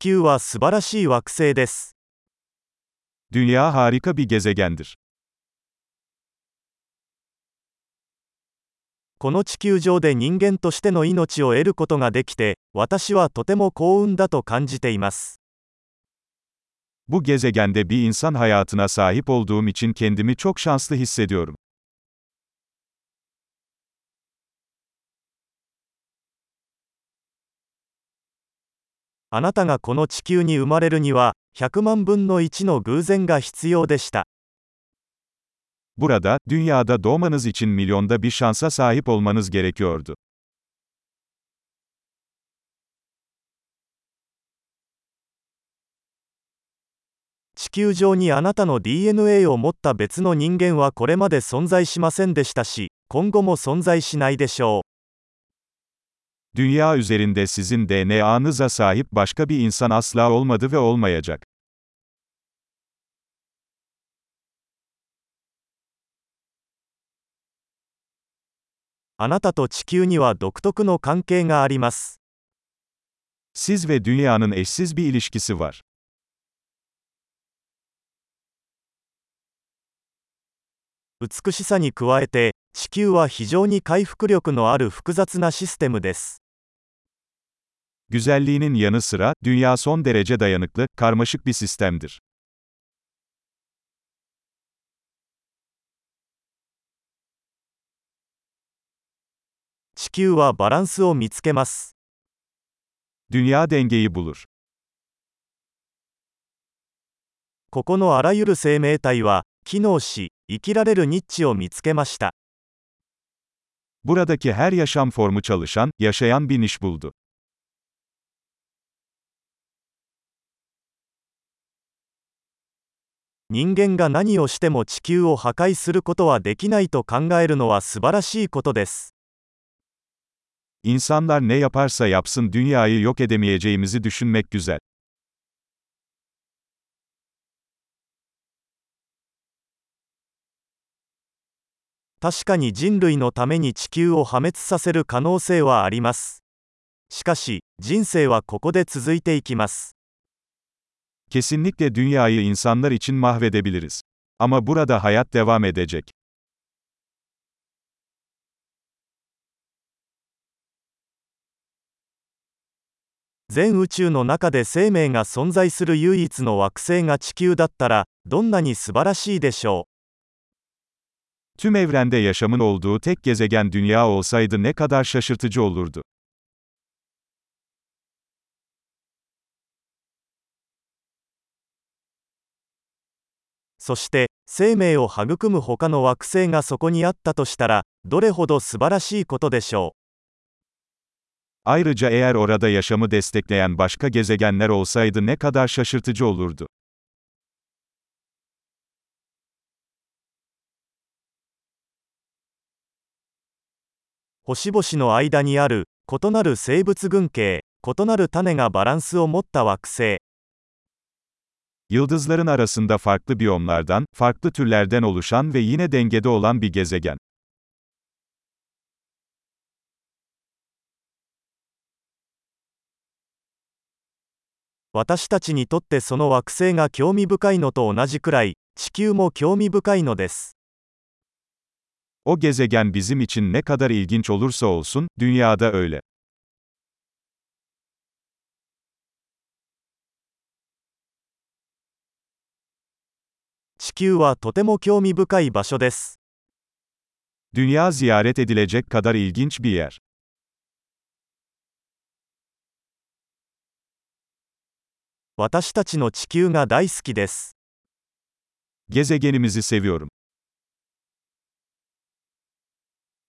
球は素晴らしい惑星です。Dünya harika bir gezegendir. この地球上で人間としての命を得ることができて、私はとても幸運だと感じています。Bu gezegende bir insan hayatına sahip olduğum için kendimi çok şanslı hissediyorum. あなたがこの地球に生まれるには、100万分の1の偶然が必要でした。Burada, dünyada doğmanız için milyonda bir şansa sahip olmanız gerekiyordu. 地球上にあなたの DNA を持った別の人間はこれまで存在しませんでしたし、今後も存在しないでしょう。Dünya üzerinde sizin DNA'nıza sahip başka bir insan asla olmadı ve olmayacak. あなたと地球には独特の関係があります。 Siz ve dünyanın eşsiz bir ilişkisi var. 美しさに加えて、 地球は非常に回復力のある複雑なシステムです。Güzelliğinin yanı sıra, dünya son derece dayanıklı, karmaşık bir sistemdir. 地球はバランスを見つけます。Dünya dengeyi bulur. ここのあらゆる生命体は、機能し、生きられるニッチを見つけました。Buradaki her yaşam formu çalışan, yaşayan bir niş buldu. 人間が何をしても地球を破壊することはできないと考えるのは素晴らしいことです。 İnsanlar ne yaparsa yapsın dünyayı yok edemeyeceğimizi düşünmek güzel. 確かに人類のために地球を破滅させる可能性はあります。しかし、人生はここで続いていきます。Kesinlikle dünyayı insanlar için mahvedebiliriz. Ama burada hayat devam edecek. 全宇宙の中で生命が存在する唯一の惑星が地球だったら、どんなに素晴らしいでしょう？Tüm evrende yaşamın olduğu tek gezegen dünya olsaydı ne kadar şaşırtıcı olurdu. そして、生命を育む他の惑星がそこにあったとしたら、どれほど素晴らしいことでしょう。 Ayrıca eğer orada yaşamı destekleyen başka gezegenler olsaydı ne kadar şaşırtıcı olurdu. 星々の間にある異なる生物群系異なる種がバランスを持った惑星 Yıldızların arasında farklı biyomlardan, farklı türlerden oluşan ve yine dengede olan bir gezegen. 私たちにとってその惑星が興味深いのと O gezegen bizim için ne kadar ilginç olursa olsun, dünyada öyle. 地球はとても興味深い場所です Dünya ziyaret edilecek kadar ilginç bir yer. 私たちの地球が大好きです Gezegenimizi seviyorum.